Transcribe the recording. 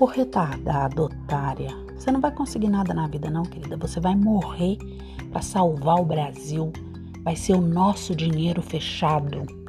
por retardada, tá otária, você não vai conseguir nada na vida, não, querida. Você vai morrer para salvar o Brasil. Vai ser o nosso dinheiro fechado.